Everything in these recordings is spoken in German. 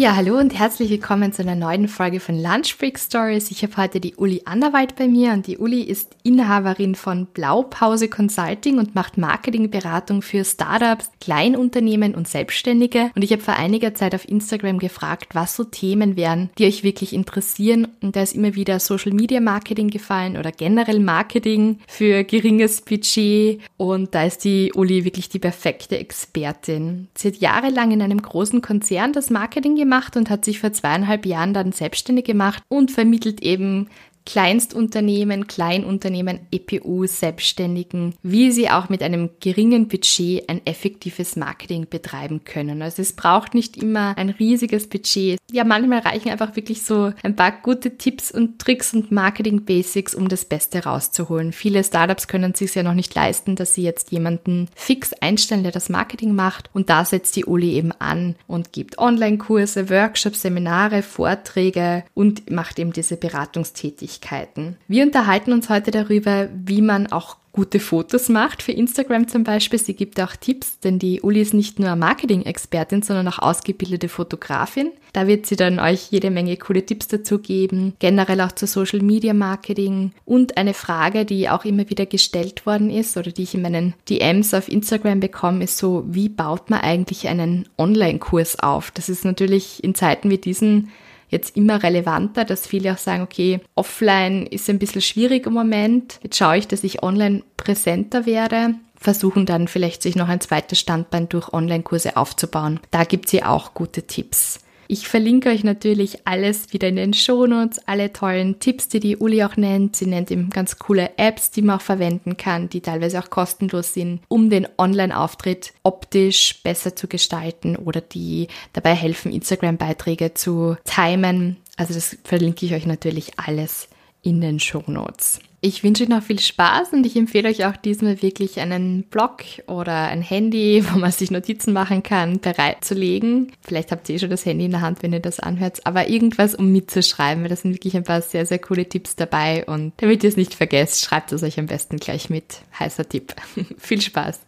Ja, hallo und herzlich willkommen zu einer neuen Folge von Lunch Break Stories. Ich habe heute die Uli Anderwald bei mir und die Uli ist Inhaberin von Blaupause Consulting und macht Marketingberatung für Startups, Kleinunternehmen und Selbstständige. Und ich habe vor einiger Zeit auf Instagram gefragt, was so Themen wären, die euch wirklich interessieren. Und da ist immer wieder Social Media Marketing gefallen oder generell Marketing für geringes Budget. Und da ist die Uli wirklich die perfekte Expertin. Sie hat jahrelang in einem großen Konzern das Marketing gemacht gemacht und hat sich vor zweieinhalb Jahren dann selbstständig gemacht und vermittelt eben Kleinstunternehmen, Kleinunternehmen, EPU, Selbstständigen, wie sie auch mit einem geringen Budget ein effektives Marketing betreiben können. Also es braucht nicht immer ein riesiges Budget. Ja, manchmal reichen einfach wirklich so ein paar gute Tipps und Tricks und Marketing Basics, um das Beste rauszuholen. Viele Startups können sich ja noch nicht leisten, dass sie jetzt jemanden fix einstellen, der das Marketing macht. Und da setzt die Uli eben an und gibt Online-Kurse, Workshops, Seminare, Vorträge und macht eben diese Beratungstätigkeit. Möglichkeiten. Wir unterhalten uns heute darüber, wie man auch gute Fotos macht, für Instagram zum Beispiel. Sie gibt auch Tipps, denn die Uli ist nicht nur Marketing-Expertin, sondern auch ausgebildete Fotografin. Da wird sie dann euch jede Menge coole Tipps dazu geben, generell auch zu Social Media Marketing. Und eine Frage, die auch immer wieder gestellt worden ist oder die ich in meinen DMs auf Instagram bekomme, ist so, wie baut man eigentlich einen Online-Kurs auf? Das ist natürlich in Zeiten wie diesen jetzt immer relevanter, dass viele auch sagen, okay, offline ist ein bisschen schwierig im Moment. Jetzt schaue ich, dass ich online präsenter werde versuchen dann vielleicht sich noch ein zweites Standbein durch Online-Kurse aufzubauen. Da gibt sie auch gute Tipps. Ich verlinke euch natürlich alles wieder in den Shownotes, alle tollen Tipps, die die Uli auch nennt. Sie nennt eben ganz coole Apps, die man auch verwenden kann, die teilweise auch kostenlos sind, um den Online-Auftritt optisch besser zu gestalten oder die dabei helfen, Instagram-Beiträge zu timen. Also das verlinke ich euch natürlich alles in den Shownotes. Ich wünsche euch noch viel Spaß und ich empfehle euch auch diesmal wirklich einen Blog oder ein Handy, wo man sich Notizen machen kann, bereitzulegen. Vielleicht habt ihr eh schon das Handy in der Hand, wenn ihr das anhört, aber irgendwas, um mitzuschreiben, weil da sind wirklich ein paar sehr, sehr coole Tipps dabei und damit ihr es nicht vergesst, schreibt es euch am besten gleich mit. Heißer Tipp. viel Spaß.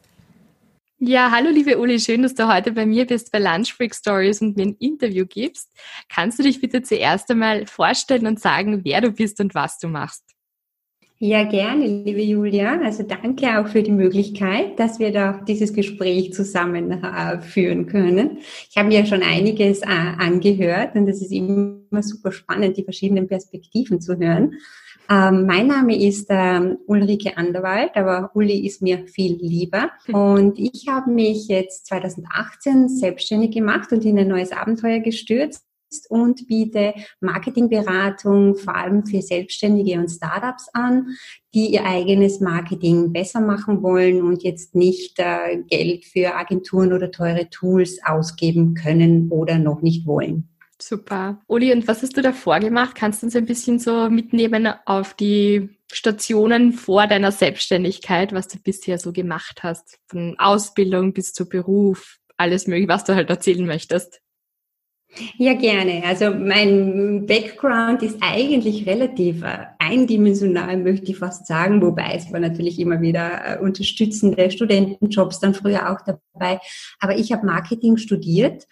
Ja, hallo liebe Uli, schön, dass du heute bei mir bist bei Lunch Break Stories und mir ein Interview gibst. Kannst du dich bitte zuerst einmal vorstellen und sagen, wer du bist und was du machst? Ja, gerne, liebe Julia. Also danke auch für die Möglichkeit, dass wir da dieses Gespräch zusammen äh, führen können. Ich habe mir ja schon einiges äh, angehört und es ist immer super spannend, die verschiedenen Perspektiven zu hören. Ähm, mein Name ist ähm, Ulrike Anderwald, aber Uli ist mir viel lieber. Und ich habe mich jetzt 2018 selbstständig gemacht und in ein neues Abenteuer gestürzt und biete Marketingberatung vor allem für Selbstständige und Startups an, die ihr eigenes Marketing besser machen wollen und jetzt nicht äh, Geld für Agenturen oder teure Tools ausgeben können oder noch nicht wollen. Super. Uli, und was hast du davor gemacht? Kannst du uns ein bisschen so mitnehmen auf die Stationen vor deiner Selbstständigkeit, was du bisher so gemacht hast? Von Ausbildung bis zu Beruf, alles mögliche, was du halt erzählen möchtest. Ja, gerne. Also mein Background ist eigentlich relativ äh, eindimensional, möchte ich fast sagen, wobei es war natürlich immer wieder äh, unterstützende Studentenjobs dann früher auch dabei. Aber ich habe Marketing studiert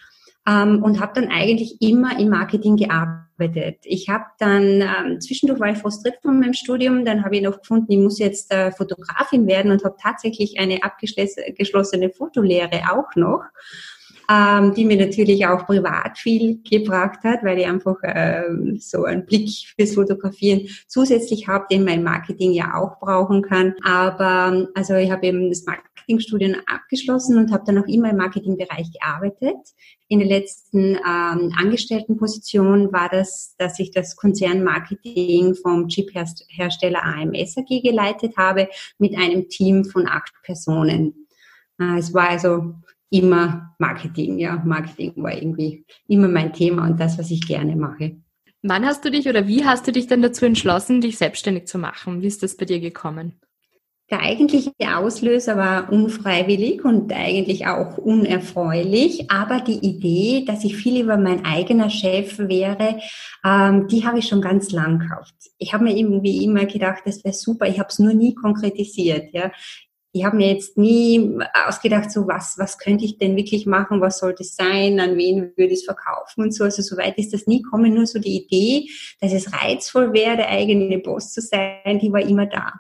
ähm, und habe dann eigentlich immer im Marketing gearbeitet. Ich habe dann ähm, zwischendurch war ich frustriert von meinem Studium, dann habe ich noch gefunden, ich muss jetzt äh, Fotografin werden und habe tatsächlich eine abgeschlossene Fotolehre auch noch ähm, die mir natürlich auch privat viel gebracht hat, weil ich einfach äh, so einen Blick fürs Fotografieren zusätzlich habe, den mein Marketing ja auch brauchen kann. Aber also ich habe eben das Marketingstudium abgeschlossen und habe dann auch immer im Marketingbereich gearbeitet. In der letzten ähm, Angestelltenposition war das, dass ich das Konzernmarketing vom Chip-Hersteller AMS AG geleitet habe mit einem Team von acht Personen. Äh, es war also immer Marketing, ja. Marketing war irgendwie immer mein Thema und das, was ich gerne mache. Wann hast du dich oder wie hast du dich dann dazu entschlossen, dich selbstständig zu machen? Wie ist das bei dir gekommen? Der eigentliche Auslöser war unfreiwillig und eigentlich auch unerfreulich, aber die Idee, dass ich viel über mein eigener Chef wäre, ähm, die habe ich schon ganz lang gehabt. Ich habe mir irgendwie immer gedacht, das wäre super, ich habe es nur nie konkretisiert. Ja ich habe mir jetzt nie ausgedacht, so was, was könnte ich denn wirklich machen, was sollte es sein, an wen würde ich es verkaufen und so. Also soweit ist das nie kommen, nur so die Idee, dass es reizvoll wäre, der eigene Boss zu sein, die war immer da.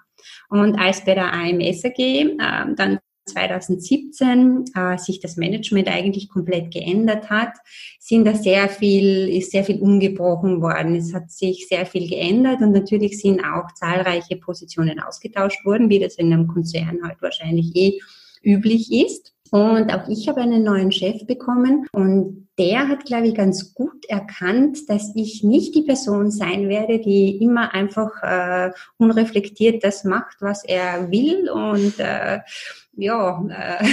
Und als bei der AMS AG äh, dann 2017 äh, sich das Management eigentlich komplett geändert hat, sind da sehr viel, ist sehr viel umgebrochen worden. Es hat sich sehr viel geändert und natürlich sind auch zahlreiche Positionen ausgetauscht worden, wie das in einem Konzern halt wahrscheinlich eh üblich ist. Und auch ich habe einen neuen Chef bekommen und der hat, glaube ich, ganz gut erkannt, dass ich nicht die Person sein werde, die immer einfach äh, unreflektiert das macht, was er will und äh, ja, äh,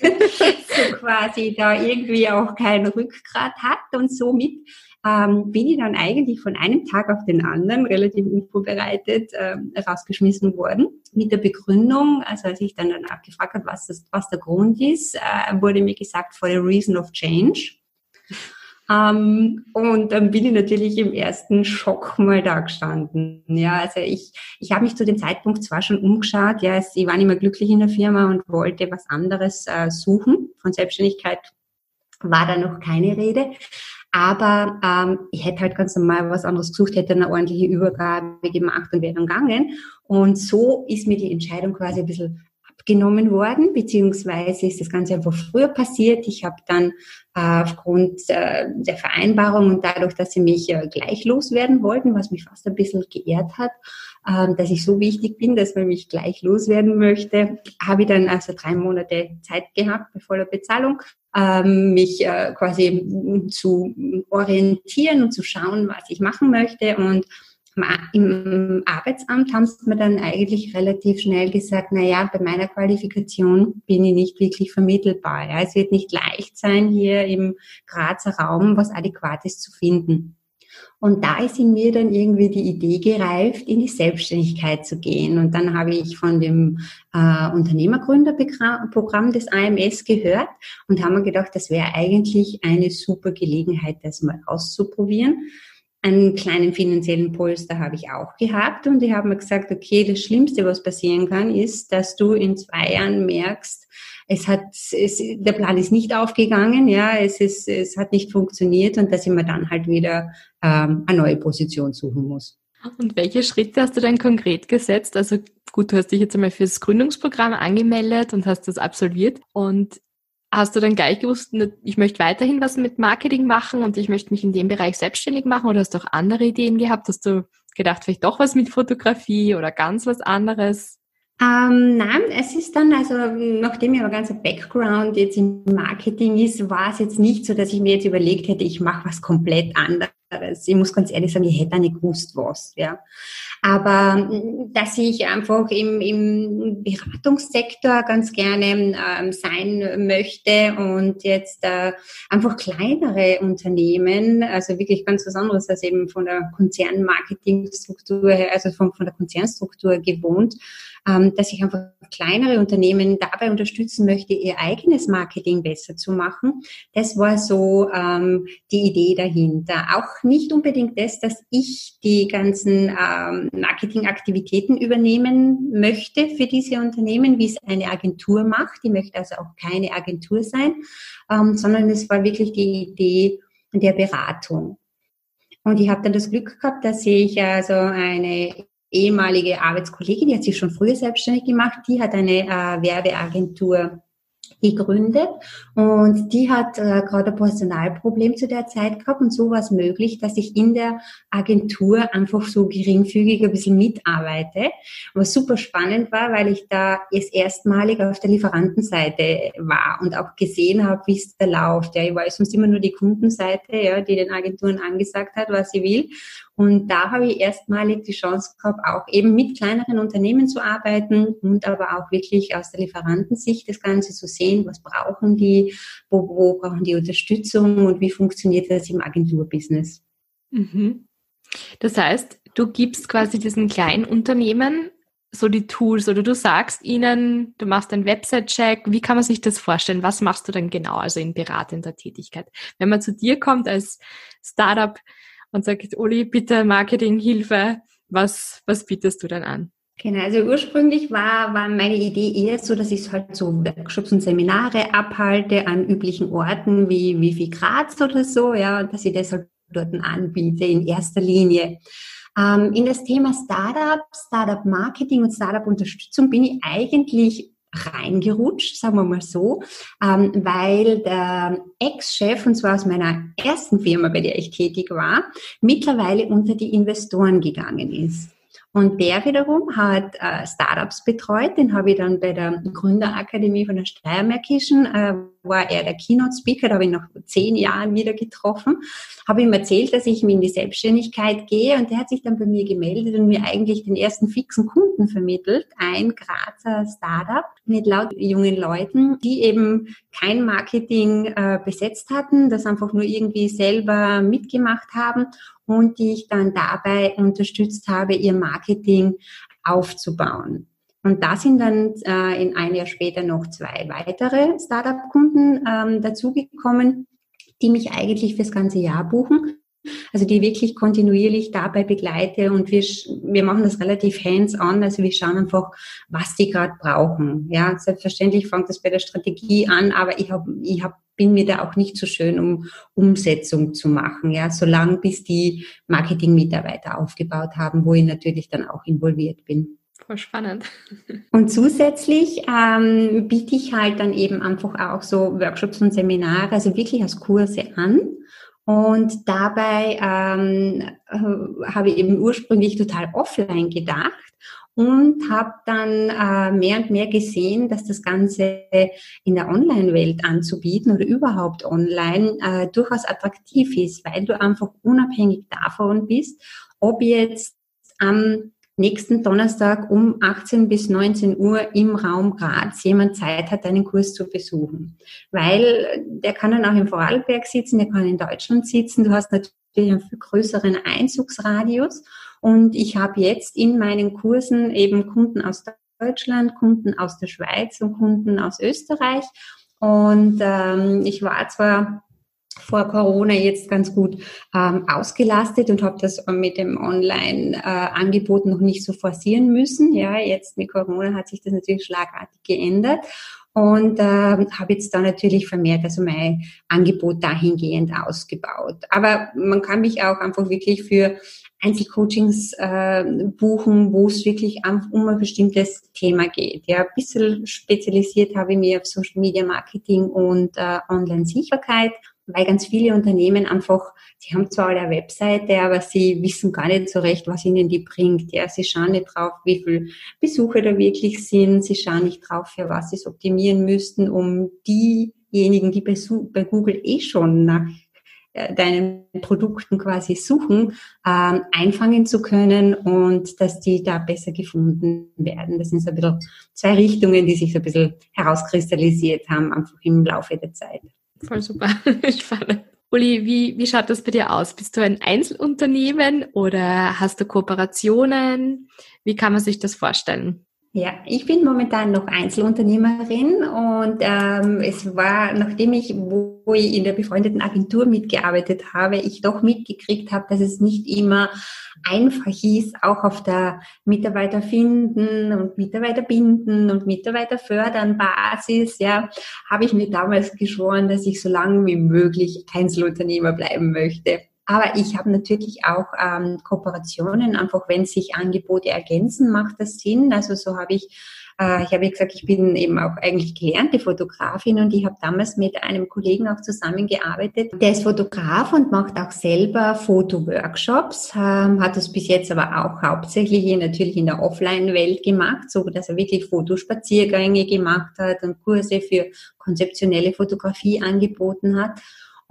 so quasi da irgendwie auch kein Rückgrat hat und somit ähm, bin ich dann eigentlich von einem Tag auf den anderen relativ unvorbereitet äh, rausgeschmissen worden mit der Begründung, also als ich dann danach gefragt habe, was, das, was der Grund ist, äh, wurde mir gesagt, for the reason of change. Ähm, und dann bin ich natürlich im ersten Schock mal da gestanden. Ja, also ich, ich habe mich zu dem Zeitpunkt zwar schon umgeschaut, ja, ich war nicht mehr glücklich in der Firma und wollte was anderes äh, suchen. Von Selbstständigkeit war da noch keine Rede. Aber ähm, ich hätte halt ganz normal was anderes gesucht, hätte eine ordentliche Übergabe gemacht und wäre dann gegangen. Und so ist mir die Entscheidung quasi ein bisschen abgenommen worden, beziehungsweise ist das Ganze einfach früher passiert. Ich habe dann äh, aufgrund äh, der Vereinbarung und dadurch, dass sie mich äh, gleich loswerden wollten, was mich fast ein bisschen geehrt hat, äh, dass ich so wichtig bin, dass man mich gleich loswerden möchte, habe ich dann also drei Monate Zeit gehabt bei voller Bezahlung, ähm, mich äh, quasi zu orientieren und zu schauen, was ich machen möchte und im Arbeitsamt haben sie mir dann eigentlich relativ schnell gesagt, na ja, bei meiner Qualifikation bin ich nicht wirklich vermittelbar. Ja. Es wird nicht leicht sein, hier im Grazer Raum was Adäquates zu finden. Und da ist in mir dann irgendwie die Idee gereift, in die Selbstständigkeit zu gehen. Und dann habe ich von dem äh, Unternehmergründerprogramm des AMS gehört und habe mir gedacht, das wäre eigentlich eine super Gelegenheit, das mal auszuprobieren einen kleinen finanziellen Polster habe ich auch gehabt und ich habe mir gesagt, okay, das Schlimmste, was passieren kann, ist, dass du in zwei Jahren merkst, es hat, es, der Plan ist nicht aufgegangen, ja, es ist, es hat nicht funktioniert und dass ich mir dann halt wieder ähm, eine neue Position suchen muss. Und welche Schritte hast du dann konkret gesetzt? Also gut, du hast dich jetzt einmal fürs Gründungsprogramm angemeldet und hast das absolviert. Und Hast du dann gleich gewusst, ich möchte weiterhin was mit Marketing machen und ich möchte mich in dem Bereich selbstständig machen oder hast du auch andere Ideen gehabt? Hast du gedacht, vielleicht doch was mit Fotografie oder ganz was anderes? Ähm, nein, es ist dann, also nachdem ja ein ganzer Background jetzt im Marketing ist, war es jetzt nicht so, dass ich mir jetzt überlegt hätte, ich mache was komplett anderes. Ich muss ganz ehrlich sagen, ich hätte nicht gewusst, was. Ja. Aber mm, dass ich einfach im, im Beratungssektor ganz gerne ähm, sein möchte und jetzt äh, einfach kleinere Unternehmen, also wirklich ganz was anderes als eben von der Konzernmarketingstruktur her, also von, von der Konzernstruktur gewohnt, dass ich einfach kleinere Unternehmen dabei unterstützen möchte, ihr eigenes Marketing besser zu machen. Das war so ähm, die Idee dahinter. Auch nicht unbedingt das, dass ich die ganzen ähm, Marketingaktivitäten übernehmen möchte für diese Unternehmen, wie es eine Agentur macht. Die möchte also auch keine Agentur sein, ähm, sondern es war wirklich die Idee der Beratung. Und ich habe dann das Glück gehabt, dass ich also eine ehemalige Arbeitskollegin, die hat sich schon früher selbstständig gemacht, die hat eine äh, Werbeagentur gegründet und die hat äh, gerade ein Personalproblem zu der Zeit gehabt und so war es möglich, dass ich in der Agentur einfach so geringfügig ein bisschen mitarbeite. Was super spannend war, weil ich da jetzt erstmalig auf der Lieferantenseite war und auch gesehen habe, wie es da läuft. Ja, ich weiß sonst immer nur die Kundenseite, ja, die den Agenturen angesagt hat, was sie will. Und da habe ich erstmalig die Chance gehabt, auch eben mit kleineren Unternehmen zu arbeiten und aber auch wirklich aus der Lieferantensicht das Ganze zu sehen, was brauchen die, wo, wo brauchen die Unterstützung und wie funktioniert das im Agenturbusiness. Mhm. Das heißt, du gibst quasi diesen kleinen Unternehmen so die Tools oder du sagst ihnen, du machst einen Website-Check. Wie kann man sich das vorstellen? Was machst du dann genau, also in beratender Tätigkeit? Wenn man zu dir kommt als Startup, und sagt, Uli, bitte Marketinghilfe, was, was bietest du dann an? Genau, also ursprünglich war, war meine Idee eher so, dass ich halt so Workshops und Seminare abhalte an üblichen Orten wie, wie wie Graz oder so, ja, dass ich das halt dort anbiete in erster Linie. Ähm, in das Thema Startup, Startup Marketing und Startup Unterstützung bin ich eigentlich reingerutscht, sagen wir mal so, ähm, weil der Ex-Chef, und zwar aus meiner ersten Firma, bei der ich tätig war, mittlerweile unter die Investoren gegangen ist. Und der wiederum hat äh, Startups betreut. Den habe ich dann bei der Gründerakademie von der Steiermärkischen, äh, war er der Keynote-Speaker, da habe ich noch zehn Jahren wieder getroffen, habe ihm erzählt, dass ich in die Selbstständigkeit gehe. Und der hat sich dann bei mir gemeldet und mir eigentlich den ersten fixen Kunden vermittelt, ein Grazer Startup mit laut jungen Leuten, die eben kein Marketing äh, besetzt hatten, das einfach nur irgendwie selber mitgemacht haben und die ich dann dabei unterstützt habe, ihr Marketing aufzubauen. Und da sind dann äh, in ein Jahr später noch zwei weitere Startup-Kunden ähm, dazugekommen, die mich eigentlich fürs ganze Jahr buchen. Also die wirklich kontinuierlich dabei begleite und wir, wir machen das relativ hands-on, also wir schauen einfach, was die gerade brauchen. Ja, selbstverständlich fängt das bei der Strategie an, aber ich habe ich hab bin mir da auch nicht so schön, um Umsetzung zu machen, ja, solange bis die Marketing-Mitarbeiter aufgebaut haben, wo ich natürlich dann auch involviert bin. Voll spannend. Und zusätzlich ähm, biete ich halt dann eben einfach auch so Workshops und Seminare, also wirklich als Kurse an. Und dabei ähm, äh, habe ich eben ursprünglich total offline gedacht und habe dann äh, mehr und mehr gesehen, dass das Ganze in der Online-Welt anzubieten oder überhaupt online äh, durchaus attraktiv ist, weil du einfach unabhängig davon bist, ob jetzt am nächsten Donnerstag um 18 bis 19 Uhr im Raum Graz jemand Zeit hat, einen Kurs zu besuchen. Weil der kann dann auch in Vorarlberg sitzen, der kann in Deutschland sitzen. Du hast natürlich einen viel größeren Einzugsradius und ich habe jetzt in meinen Kursen eben Kunden aus Deutschland, Kunden aus der Schweiz und Kunden aus Österreich. Und ähm, ich war zwar vor Corona jetzt ganz gut ähm, ausgelastet und habe das mit dem Online-Angebot äh, noch nicht so forcieren müssen. Ja, jetzt mit Corona hat sich das natürlich schlagartig geändert und äh, habe jetzt da natürlich vermehrt also mein Angebot dahingehend ausgebaut. Aber man kann mich auch einfach wirklich für Einzelcoachings äh, buchen, wo es wirklich um ein bestimmtes Thema geht. Ja, ein bisschen spezialisiert habe ich mir auf Social Media Marketing und äh, Online-Sichtbarkeit, weil ganz viele Unternehmen einfach, sie haben zwar eine Webseite, aber sie wissen gar nicht so recht, was ihnen die bringt. Ja, sie schauen nicht drauf, wie viele Besucher da wirklich sind. Sie schauen nicht drauf, für was sie es optimieren müssten, um diejenigen, die bei, bei Google eh schon nach deinen Produkten quasi suchen, ähm, einfangen zu können und dass die da besser gefunden werden. Das sind so ein bisschen zwei Richtungen, die sich so ein bisschen herauskristallisiert haben, einfach im Laufe der Zeit. Voll super, spannend. Uli, wie, wie schaut das bei dir aus? Bist du ein Einzelunternehmen oder hast du Kooperationen? Wie kann man sich das vorstellen? Ja, ich bin momentan noch Einzelunternehmerin und ähm, es war, nachdem ich, wo ich in der befreundeten Agentur mitgearbeitet habe, ich doch mitgekriegt habe, dass es nicht immer einfach ist, auch auf der Mitarbeiter finden und Mitarbeiter binden und Mitarbeiter fördern Basis, ja, habe ich mir damals geschworen, dass ich so lange wie möglich Einzelunternehmer bleiben möchte. Aber ich habe natürlich auch ähm, Kooperationen, einfach wenn sich Angebote ergänzen, macht das Sinn. Also so habe ich Äh, ich habe gesagt, ich bin eben auch eigentlich gelernte Fotografin und ich habe damals mit einem Kollegen auch zusammengearbeitet. Der ist Fotograf und macht auch selber Fotoworkshops, ähm, hat das bis jetzt aber auch hauptsächlich natürlich in der Offline-Welt gemacht, so dass er wirklich Fotospaziergänge gemacht hat und Kurse für konzeptionelle Fotografie angeboten hat.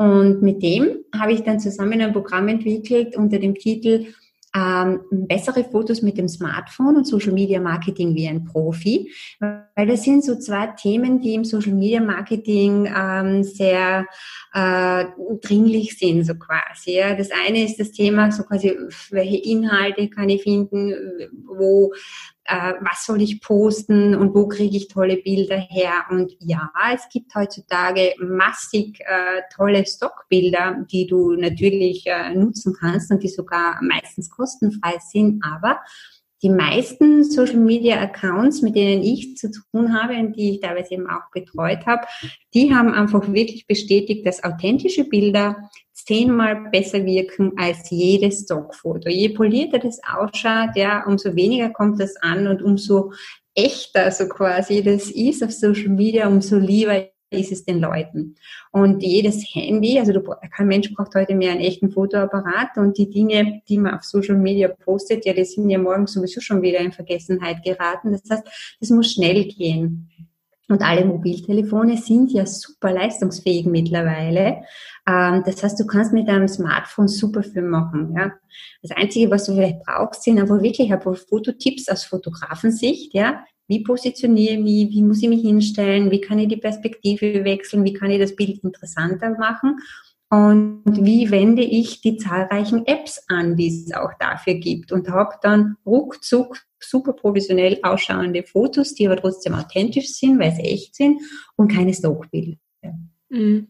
Und mit dem habe ich dann zusammen ein Programm entwickelt unter dem Titel ähm, bessere Fotos mit dem Smartphone und Social Media Marketing wie ein Profi, weil das sind so zwei Themen, die im Social Media Marketing ähm, sehr äh, dringlich sind, so quasi. Ja. Das eine ist das Thema, so quasi, welche Inhalte kann ich finden, wo äh, was soll ich posten und wo kriege ich tolle Bilder her. Und ja, es gibt heutzutage massig äh, tolle Stockbilder, die du natürlich äh, nutzen kannst und die sogar meistens kostenfrei sind. Aber die meisten Social Media Accounts, mit denen ich zu tun habe und die ich teilweise eben auch betreut habe, die haben einfach wirklich bestätigt, dass authentische Bilder zehnmal besser wirken als jedes Stockfoto. Je polierter das ausschaut, ja, umso weniger kommt das an und umso echter so quasi das ist auf Social Media, umso lieber ist es den Leuten. Und jedes Handy, also du, kein Mensch braucht heute mehr einen echten Fotoapparat und die Dinge, die man auf Social Media postet, ja, die sind ja morgen sowieso schon wieder in Vergessenheit geraten. Das heißt, das muss schnell gehen. Und alle Mobiltelefone sind ja super leistungsfähig mittlerweile. Ähm, das heißt, du kannst mit deinem Smartphone super viel machen. Ja? Das Einzige, was du vielleicht brauchst, sind aber wirklich ein paar Fototipps aus Fotografensicht. Ja? Wie positioniere ich mich? Wie muss ich mich hinstellen? Wie kann ich die Perspektive wechseln? Wie kann ich das Bild interessanter machen? Und wie wende ich die zahlreichen Apps an, die es auch dafür gibt? Und habe dann ruckzuck super professionell ausschauende Fotos, die aber trotzdem authentisch sind, weil sie echt sind und keine Stockbilder. Mhm.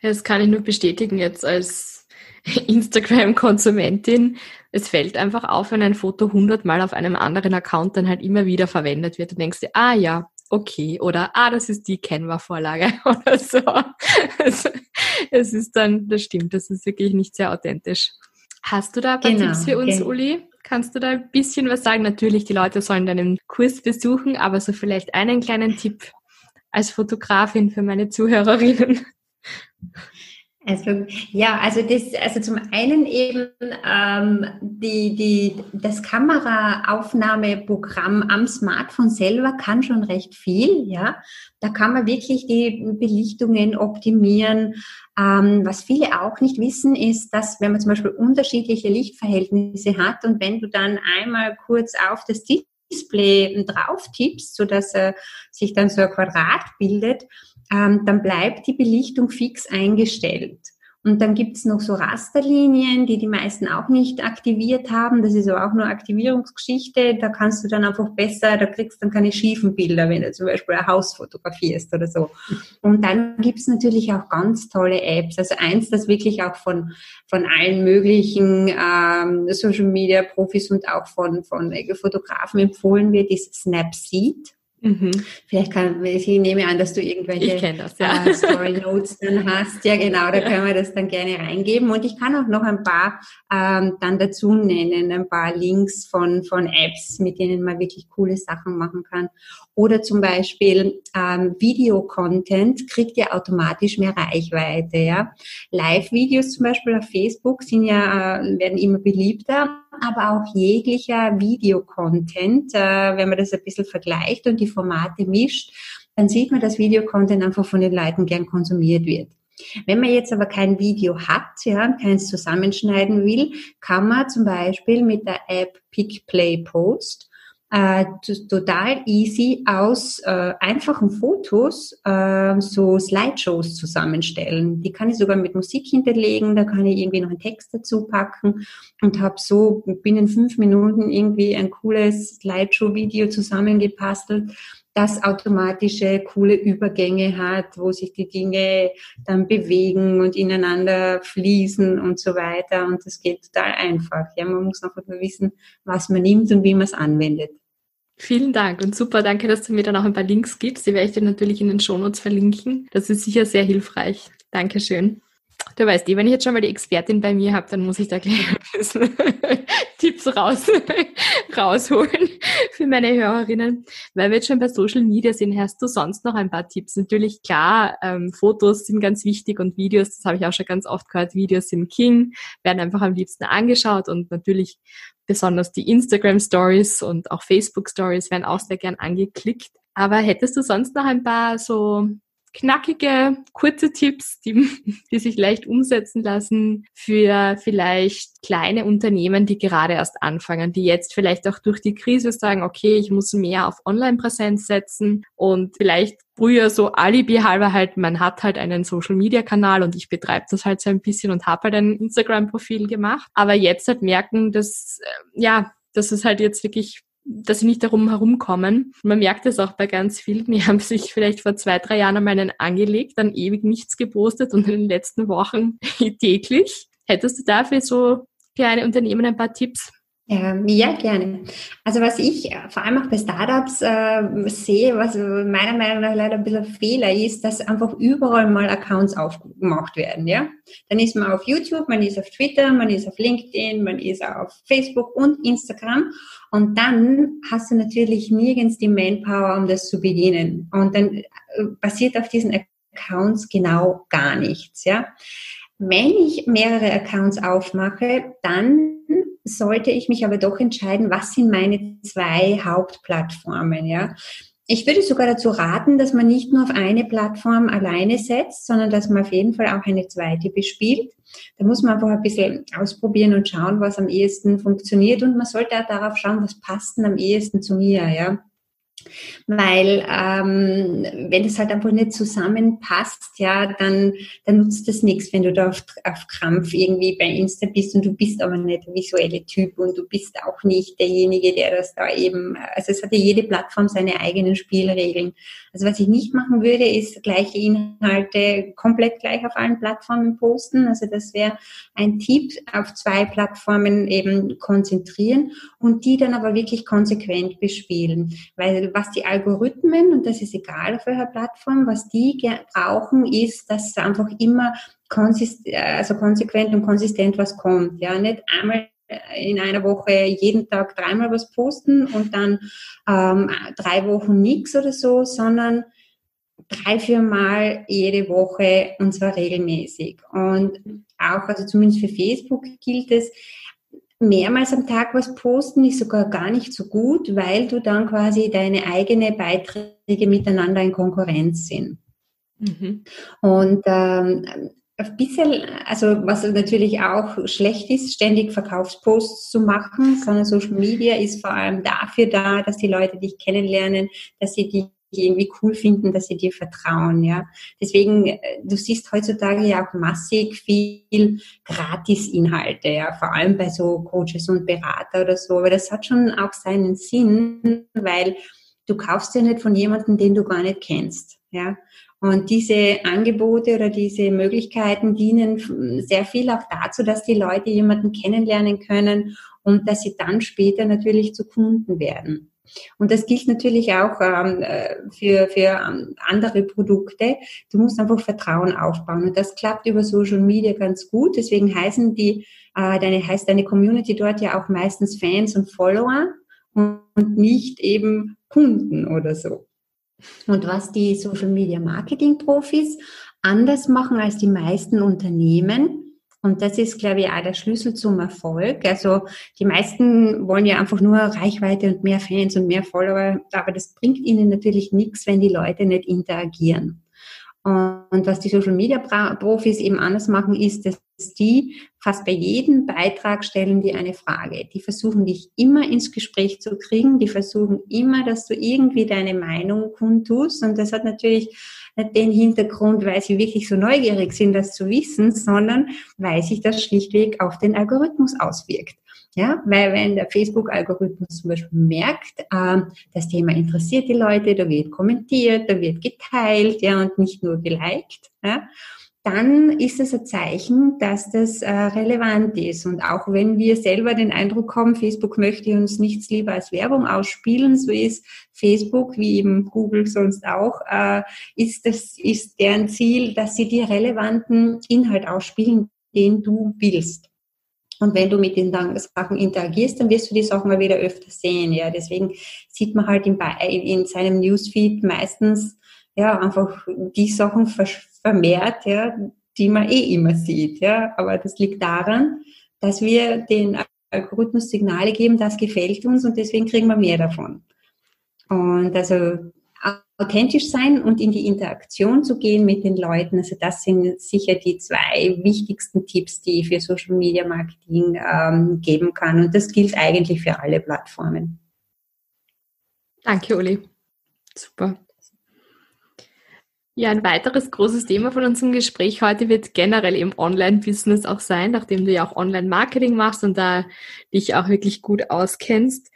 Das kann ich nur bestätigen jetzt als Instagram-Konsumentin. Es fällt einfach auf, wenn ein Foto hundertmal auf einem anderen Account dann halt immer wieder verwendet wird. Du denkst dir, ah ja, okay, oder ah, das ist die Canva-Vorlage oder so. Es, es, ist dann, das stimmt, das ist wirklich nicht sehr authentisch. Hast du da ein paar genau, Tipps für uns, genau. Uli? Kannst du da ein bisschen was sagen? Natürlich, die Leute sollen deinen Kurs besuchen, aber so vielleicht einen kleinen Tipp als Fotografin für meine Zuhörerinnen. Also ja, also das, also zum einen eben ähm, die, die, das Kameraaufnahmeprogramm am Smartphone selber kann schon recht viel, ja. Da kann man wirklich die Belichtungen optimieren. Ähm, was viele auch nicht wissen, ist, dass wenn man zum Beispiel unterschiedliche Lichtverhältnisse hat und wenn du dann einmal kurz auf das Display drauf tippst, so dass er sich dann so ein Quadrat bildet, ähm, dann bleibt die Belichtung fix eingestellt. Und dann gibt's noch so Rasterlinien, die die meisten auch nicht aktiviert haben. Das ist aber auch nur Aktivierungsgeschichte. Da kannst du dann einfach besser, da kriegst du dann keine schiefen Bilder, wenn du zum Beispiel ein Haus fotografierst oder so. Und dann gibt's natürlich auch ganz tolle Apps. Also eins, das wirklich auch von, von allen möglichen ähm, Social Media Profis und auch von, von Fotografen empfohlen wird, ist Snapseed. Mhm. Vielleicht kann, ich nehme an, dass du irgendwelche das, ja. uh, Story Notes dann hast. Ja, genau, da können wir das dann gerne reingeben. Und ich kann auch noch ein paar ähm, dann dazu nennen, ein paar Links von, von Apps, mit denen man wirklich coole Sachen machen kann. Oder zum Beispiel ähm, Video-Content kriegt ja automatisch mehr Reichweite. Ja? Live-Videos zum Beispiel auf Facebook sind ja, äh, werden immer beliebter, aber auch jeglicher Videocontent, äh, wenn man das ein bisschen vergleicht und die Formate mischt, dann sieht man, dass Videocontent einfach von den Leuten gern konsumiert wird. Wenn man jetzt aber kein Video hat, ja, keins zusammenschneiden will, kann man zum Beispiel mit der App Pick Play Post äh, total easy aus äh, einfachen Fotos äh, so Slideshows zusammenstellen. Die kann ich sogar mit Musik hinterlegen, da kann ich irgendwie noch einen Text dazu packen und habe so binnen fünf Minuten irgendwie ein cooles Slideshow-Video zusammengepastelt, das automatische coole Übergänge hat, wo sich die Dinge dann bewegen und ineinander fließen und so weiter. Und das geht total einfach. Ja, man muss einfach nur wissen, was man nimmt und wie man es anwendet. Vielen Dank und super, danke, dass du mir dann auch ein paar Links gibst. Die werde ich dir natürlich in den Shownotes verlinken. Das ist sicher sehr hilfreich. Dankeschön. Du weißt eh, wenn ich jetzt schon mal die Expertin bei mir habe, dann muss ich da gleich ein bisschen Tipps raus, rausholen für meine Hörerinnen. Weil wir jetzt schon bei Social Media sind, hast du sonst noch ein paar Tipps? Natürlich, klar, ähm, Fotos sind ganz wichtig und Videos, das habe ich auch schon ganz oft gehört, Videos sind King, werden einfach am liebsten angeschaut und natürlich besonders die Instagram Stories und auch Facebook Stories werden auch sehr gern angeklickt. Aber hättest du sonst noch ein paar so knackige, kurze Tipps, die, die sich leicht umsetzen lassen für vielleicht kleine Unternehmen, die gerade erst anfangen, die jetzt vielleicht auch durch die Krise sagen, okay, ich muss mehr auf Online-Präsenz setzen und vielleicht früher so Alibi halber halt, man hat halt einen Social-Media-Kanal und ich betreibe das halt so ein bisschen und habe halt ein Instagram-Profil gemacht, aber jetzt halt merken, dass, äh, ja, dass es halt jetzt wirklich dass sie nicht darum herumkommen. Man merkt es auch bei ganz vielen, die haben sich vielleicht vor zwei, drei Jahren einmal einen angelegt, dann ewig nichts gepostet und in den letzten Wochen täglich. Hättest du dafür so kleine Unternehmen ein paar Tipps? Ähm, ja, gerne. Also was ich äh, vor allem auch bei Startups äh, sehe, was meiner Meinung nach leider ein bisschen Fehler ist, dass einfach überall mal Accounts aufgemacht werden. Ja, Dann ist man auf YouTube, man ist auf Twitter, man ist auf LinkedIn, man ist auf Facebook und Instagram und dann hast du natürlich nirgends die Manpower, um das zu bedienen. Und dann äh, passiert auf diesen Accounts genau gar nichts. Ja, Wenn ich mehrere Accounts aufmache, dann sollte ich mich aber doch entscheiden, was sind meine zwei Hauptplattformen, ja. Ich würde sogar dazu raten, dass man nicht nur auf eine Plattform alleine setzt, sondern dass man auf jeden Fall auch eine zweite bespielt. Da muss man einfach ein bisschen ausprobieren und schauen, was am ehesten funktioniert. Und man sollte auch darauf schauen, was passt denn am ehesten zu mir, ja. Weil ähm, wenn es halt einfach nicht zusammenpasst, ja, dann, dann nutzt das nichts, wenn du da auf, auf Krampf irgendwie bei Insta bist und du bist aber nicht der visuelle Typ und du bist auch nicht derjenige, der das da eben, also es hat ja jede Plattform seine eigenen Spielregeln. Also was ich nicht machen würde, ist gleiche Inhalte komplett gleich auf allen Plattformen posten. Also das wäre ein Tipp, auf zwei Plattformen eben konzentrieren und die dann aber wirklich konsequent bespielen. Weil was die Algorithmen, und das ist egal auf welcher Plattform, was die brauchen, ist, dass einfach immer also konsequent und konsistent was kommt. Ja, nicht einmal in einer Woche jeden Tag dreimal was posten und dann ähm, drei Wochen nichts oder so, sondern drei, vier Mal jede Woche und zwar regelmäßig. Und auch, also zumindest für Facebook gilt es, mehrmals am Tag was posten ist sogar gar nicht so gut, weil du dann quasi deine eigene Beiträge miteinander in Konkurrenz sind. Mhm. Und ähm, ein bisschen, also was natürlich auch schlecht ist, ständig Verkaufsposts zu machen, sondern Social Media ist vor allem dafür da, dass die Leute dich kennenlernen, dass sie dich irgendwie cool finden, dass sie dir vertrauen, ja. Deswegen, äh, du siehst heutzutage ja auch massig viel Gratis-Inhalte, ja, vor allem bei so Coaches und Berater oder so, aber das hat schon auch seinen Sinn, weil du kaufst ja nicht von jemandem, den du gar nicht kennst, ja. Und diese Angebote oder diese Möglichkeiten dienen sehr viel auch dazu, dass die Leute jemanden kennenlernen können und dass sie dann später natürlich zu Kunden werden. Und das gilt natürlich auch ähm, äh, für, für ähm, andere Produkte. Du musst einfach Vertrauen aufbauen. Und das klappt über Social Media ganz gut. Deswegen heißen die, äh, deine, heißt deine Community dort ja auch meistens Fans und Follower und nicht eben Kunden oder so. Und was die Social Media Marketing Profis anders machen als die meisten Unternehmen, und das ist, glaube ich, auch der Schlüssel zum Erfolg. Also die meisten wollen ja einfach nur Reichweite und mehr Fans und mehr Follower, aber das bringt ihnen natürlich nichts, wenn die Leute nicht interagieren. Und was die Social Media Profis eben anders machen, ist, dass die fast bei jedem Beitrag stellen die eine Frage. Die versuchen dich immer ins Gespräch zu kriegen. Die versuchen immer, dass du irgendwie deine Meinung kundtust. Und das hat natürlich nicht den Hintergrund, weil sie wirklich so neugierig sind, das zu wissen, sondern weil sich das schlichtweg auf den Algorithmus auswirkt. Ja, weil wenn der Facebook-Algorithmus zum Beispiel merkt, äh, das Thema interessiert die Leute, da wird kommentiert, da wird geteilt, ja, und nicht nur geliked, ja, dann ist es ein Zeichen, dass das äh, relevant ist. Und auch wenn wir selber den Eindruck haben, Facebook möchte uns nichts lieber als Werbung ausspielen, so ist Facebook, wie eben Google sonst auch, äh, ist das, ist deren Ziel, dass sie dir relevanten Inhalt ausspielen, den du willst. Und wenn du mit den Sachen interagierst, dann wirst du die Sachen mal wieder öfter sehen. Ja, deswegen sieht man halt in, in seinem Newsfeed meistens ja einfach die Sachen vermehrt, ja, die man eh immer sieht. Ja, aber das liegt daran, dass wir den Algorithmus Signale geben, das gefällt uns und deswegen kriegen wir mehr davon. Und also authentisch sein und in die Interaktion zu gehen mit den Leuten. Also das sind sicher die zwei wichtigsten Tipps, die ich für Social Media Marketing ähm, geben kann. Und das gilt eigentlich für alle Plattformen. Danke, Uli. Super. Ja, ein weiteres großes Thema von unserem Gespräch heute wird generell im Online-Business auch sein, nachdem du ja auch Online-Marketing machst und da dich auch wirklich gut auskennst.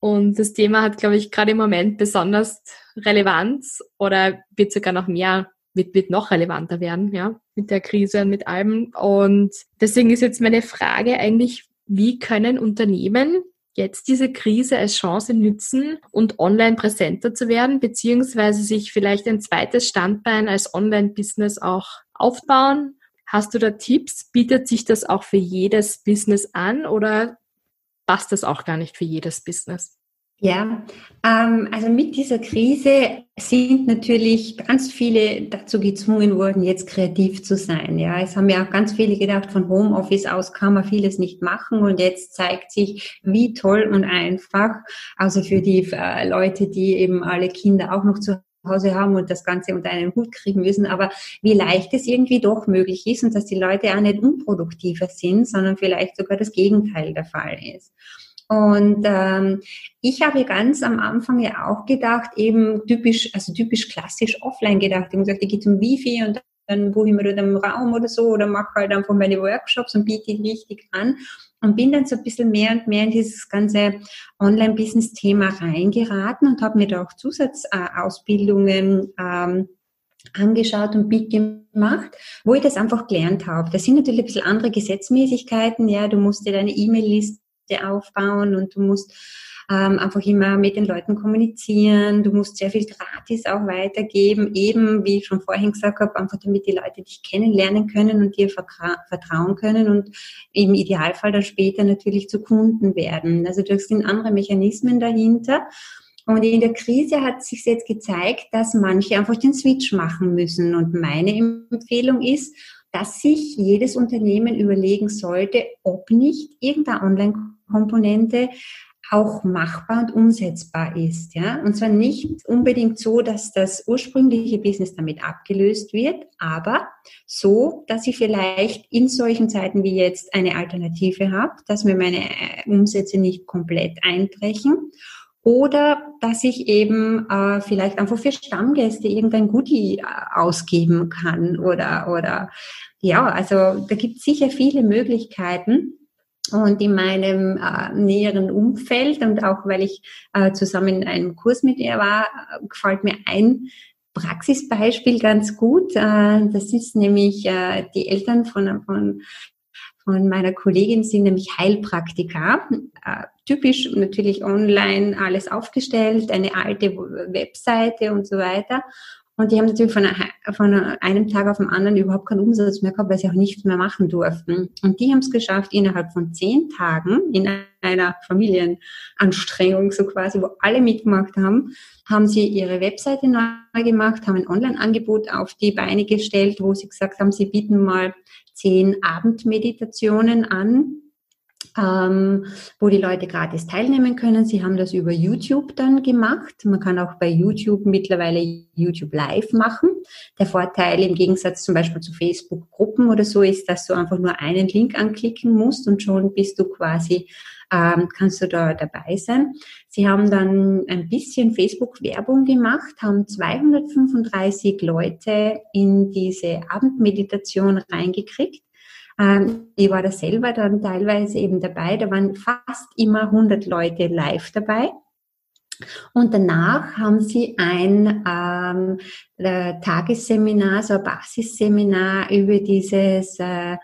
Und das Thema hat, glaube ich, gerade im Moment besonders Relevanz oder wird sogar noch mehr, wird, wird noch relevanter werden, ja, mit der Krise und mit allem. Und deswegen ist jetzt meine Frage eigentlich, wie können Unternehmen jetzt diese Krise als Chance nützen und online präsenter zu werden, beziehungsweise sich vielleicht ein zweites Standbein als Online-Business auch aufbauen? Hast du da Tipps? Bietet sich das auch für jedes Business an oder passt das auch gar nicht für jedes Business. Ja, ähm, also mit dieser Krise sind natürlich ganz viele dazu gezwungen worden, jetzt kreativ zu sein. Ja, es haben ja auch ganz viele gedacht, von Homeoffice aus kann man vieles nicht machen und jetzt zeigt sich, wie toll und einfach, also für die äh, Leute, die eben alle Kinder auch noch zu Hause haben und das Ganze unter einen Hut kriegen müssen, aber wie leicht es irgendwie doch möglich ist und dass die Leute auch nicht unproduktiver sind, sondern vielleicht sogar das Gegenteil der Fall ist. Und ähm, ich habe ganz am Anfang ja auch gedacht, eben typisch, also typisch klassisch offline gedacht. Ich habe gesagt, ich gehe zum Wifi und dann buche ich mir dort einen Raum oder so oder mache halt einfach meine Workshops und biete die richtig an und bin dann so ein bisschen mehr und mehr in dieses ganze Online-Business-Thema reingeraten und habe mir da auch Zusatzausbildungen ähm, angeschaut und mitgemacht, wo ich das einfach gelernt habe. Das sind natürlich ein bisschen andere Gesetzmäßigkeiten. Ja, du musst dir deine E-Mail-Liste aufbauen und du musst ähm, einfach immer mit den Leuten kommunizieren. Du musst sehr viel gratis auch weitergeben, eben wie ich schon vorhin gesagt habe, einfach damit die Leute dich kennenlernen können und dir vertrauen können und im Idealfall dann später natürlich zu Kunden werden. Also da sind andere Mechanismen dahinter. Und in der Krise hat sich jetzt gezeigt, dass manche einfach den Switch machen müssen. Und meine Empfehlung ist, dass sich jedes Unternehmen überlegen sollte, ob nicht irgendeine Online-Komponente auch machbar und umsetzbar ist, ja. Und zwar nicht unbedingt so, dass das ursprüngliche Business damit abgelöst wird, aber so, dass ich vielleicht in solchen Zeiten wie jetzt eine Alternative habe, dass mir meine äh, Umsätze nicht komplett einbrechen oder dass ich eben äh, vielleicht einfach für Stammgäste irgendein Goodie äh, ausgeben kann oder oder ja, also da gibt es sicher viele Möglichkeiten. Und in meinem äh, näheren Umfeld und auch weil ich äh, zusammen in einem Kurs mit ihr war, äh, gefällt mir ein Praxisbeispiel ganz gut. Äh, das ist nämlich äh, die Eltern von, von, von meiner Kollegin sind nämlich Heilpraktiker. Äh, typisch natürlich online alles aufgestellt, eine alte Webseite und so weiter. Und die haben natürlich von, von einem Tag auf den anderen überhaupt keinen Umsatz mehr gehabt, weil sie auch nichts mehr machen durften. Und die haben es geschafft, innerhalb von zehn Tagen in einer Familienanstrengung, so quasi, wo alle mitgemacht haben, haben sie ihre Webseite neu gemacht, haben ein Online-Angebot auf die Beine gestellt, wo sie gesagt haben, sie bieten mal zehn Abendmeditationen an ähm, wo die Leute gratis teilnehmen können. Sie haben das über YouTube dann gemacht. Man kann auch bei YouTube mittlerweile YouTube Live machen. Der Vorteil im Gegensatz zum Beispiel zu Facebook-Gruppen oder so ist, dass du einfach nur einen Link anklicken musst und schon bist du quasi ähm, kannst du da dabei sein. Sie haben dann ein bisschen Facebook-Werbung gemacht, haben 235 Leute in diese Abendmeditation reingekriegt ähm, ich war da selber dann teilweise eben dabei. Da waren fast immer 100 Leute live dabei. Und danach haben sie ein ähm, äh, Tagesseminar, so ein Basisseminar über dieses äh,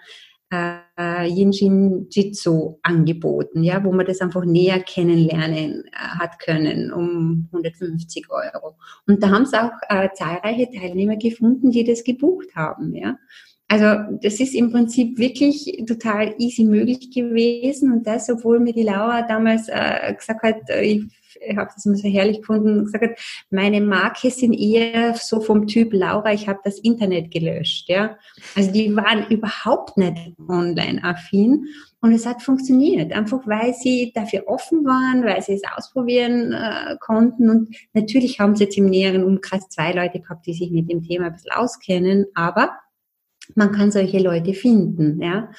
äh, Yin Jitsu angeboten, ja, wo man das einfach näher kennenlernen äh, hat können um 150 Euro. Und da haben es auch äh, zahlreiche Teilnehmer gefunden, die das gebucht haben, ja. Also das ist im Prinzip wirklich total easy möglich gewesen und das, obwohl mir die Laura damals äh, gesagt hat, äh, ich ich habe das immer so herrlich gefunden, gesagt meine Marke sind eher so vom Typ Laura, ich habe das Internet gelöscht. Ja? Also die waren überhaupt nicht online-affin und es hat funktioniert, einfach weil sie dafür offen waren, weil sie es ausprobieren äh, konnten und natürlich haben sie jetzt im näheren Umkreis zwei Leute gehabt, die sich mit dem Thema ein bisschen auskennen, aber man kann solche Leute finden, ja.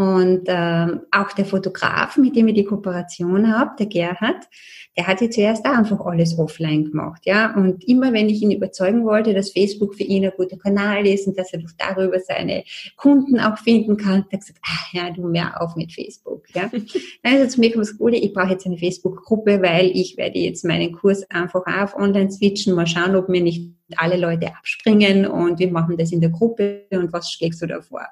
Und ähm, auch der Fotograf, mit dem ich die Kooperation habe, der Gerhard, der hat jetzt zuerst auch einfach alles offline gemacht, ja. Und immer wenn ich ihn überzeugen wollte, dass Facebook für ihn ein guter Kanal ist und dass er doch darüber seine Kunden auch finden kann, hat er gesagt, ah ja, du mehr auf mit Facebook, ja. Er zu mir gekommen, gesagt, ich brauche jetzt eine Facebook-Gruppe, weil ich werde jetzt meinen Kurs einfach auf online switchen, mal schauen, ob mir nicht alle Leute abspringen und wir machen das in der Gruppe und was schlägst du da vor?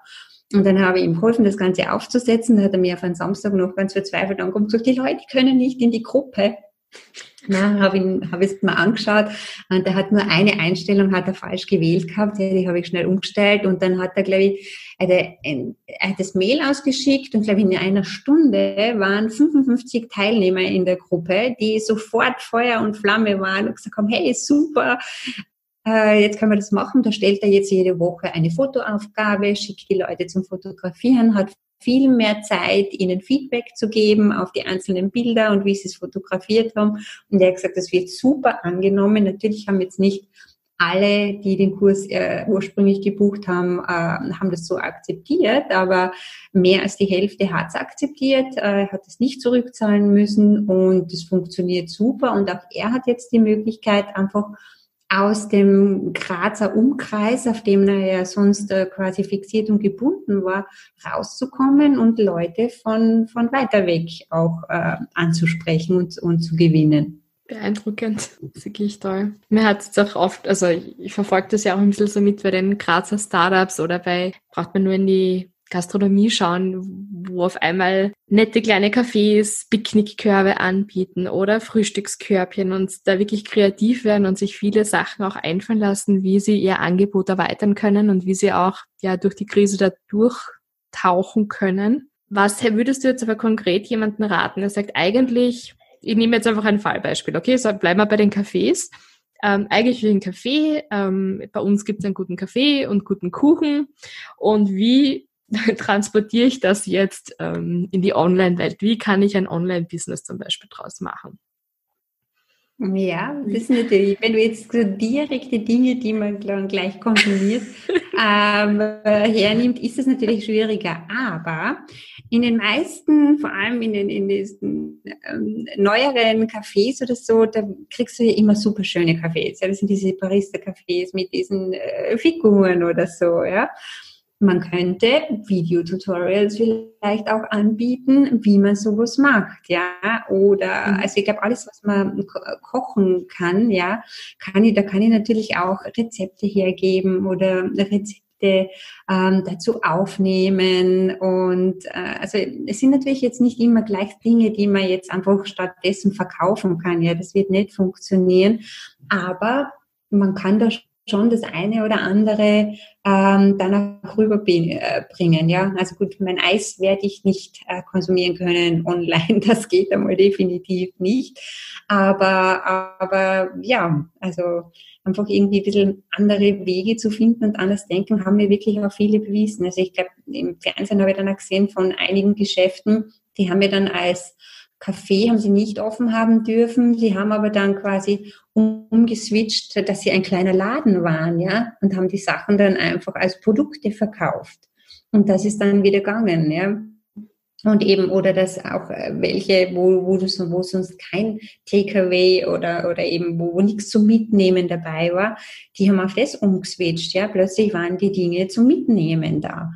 Und dann habe ich ihm geholfen, das Ganze aufzusetzen. Da hat er mir auf einen Samstag noch ganz verzweifelt angekommen und gesagt, die Leute können nicht in die Gruppe. Na, habe ihn, habe es mal angeschaut. Und er hat nur eine Einstellung, hat er falsch gewählt gehabt, die habe ich schnell umgestellt. Und dann hat er, glaube ich, er hat das Mail ausgeschickt. Und glaube ich in einer Stunde waren 55 Teilnehmer in der Gruppe, die sofort Feuer und Flamme waren und gesagt haben, hey, super, äh, jetzt können wir das machen. Da stellt er jetzt jede Woche eine Fotoaufgabe, schickt die Leute zum Fotografieren, hat viel mehr Zeit, ihnen Feedback zu geben auf die einzelnen Bilder und wie sie es fotografiert haben. Und er hat gesagt, das wird super angenommen. Natürlich haben jetzt nicht alle, die den Kurs äh, ursprünglich gebucht haben, äh, haben das so akzeptiert, aber mehr als die Hälfte hat es akzeptiert, äh, hat es nicht zurückzahlen müssen und es funktioniert super. Und auch er hat jetzt die Möglichkeit, einfach aus dem Grazer Umkreis, auf dem er ja sonst äh, quasi fixiert und gebunden war, rauszukommen und Leute von, von weiter weg auch äh, anzusprechen und, und zu gewinnen. Beeindruckend, wirklich toll. Mir hat es auch oft, also ich, ich verfolge das ja auch ein bisschen so mit bei den Grazer Startups oder bei, braucht man nur in die Gastronomie schauen, wo auf einmal nette kleine Cafés Picknickkörbe anbieten oder Frühstückskörbchen und da wirklich kreativ werden und sich viele Sachen auch einfallen lassen, wie sie ihr Angebot erweitern können und wie sie auch ja durch die Krise da durchtauchen können. Was würdest du jetzt aber konkret jemanden raten, der sagt, eigentlich, ich nehme jetzt einfach ein Fallbeispiel, okay, so bleiben wir bei den Cafés. Ähm, eigentlich ich einen Kaffee, ähm, bei uns gibt es einen guten Kaffee und guten Kuchen. Und wie transportiere ich das jetzt ähm, in die Online-Welt? Wie kann ich ein Online-Business zum Beispiel draus machen? Ja, das ist natürlich, wenn du jetzt so direkte Dinge, die man gleich konsumiert, ähm, hernimmt, ist es natürlich schwieriger. Aber in den meisten, vor allem in den, in diesen ähm, neueren Cafés oder so, da kriegst du ja immer super schöne Cafés. Ja, das sind diese Barista-Cafés mit diesen äh, Figuren oder so, ja. Man könnte Videotutorials vielleicht auch anbieten, wie man sowas macht, ja. Oder, mhm. also ich glaube, alles, was man kochen kann, ja, kann ich, da kann ich natürlich auch Rezepte hergeben oder Rezepte ähm, dazu aufnehmen. Und äh, also es sind natürlich jetzt nicht immer gleich Dinge, die man jetzt einfach stattdessen verkaufen kann. Ja, das wird nicht funktionieren. Aber man kann da schon das eine oder andere ähm, dann auch rüberbringen. Ja, also gut, mein Eis werde ich nicht äh, konsumieren können online. Das geht einmal definitiv nicht. Aber, aber ja, also einfach irgendwie ein bisschen andere Wege zu finden und anders denken, haben mir wirklich auch viele bewiesen. Also ich glaube, im Fernsehen habe ich dann auch gesehen von einigen Geschäften, die haben mir dann als Café haben sie nicht offen haben dürfen. Sie haben aber dann quasi umgeswitcht, dass sie ein kleiner Laden waren, ja, und haben die Sachen dann einfach als Produkte verkauft. Und das ist dann wieder gegangen, ja. Und eben, oder dass auch äh, welche, wo, wo, wo sonst kein Takeaway oder, oder eben, wo, wo nichts zum Mitnehmen dabei war, die haben auf das umgeswitcht, ja. Plötzlich waren die Dinge zum Mitnehmen da.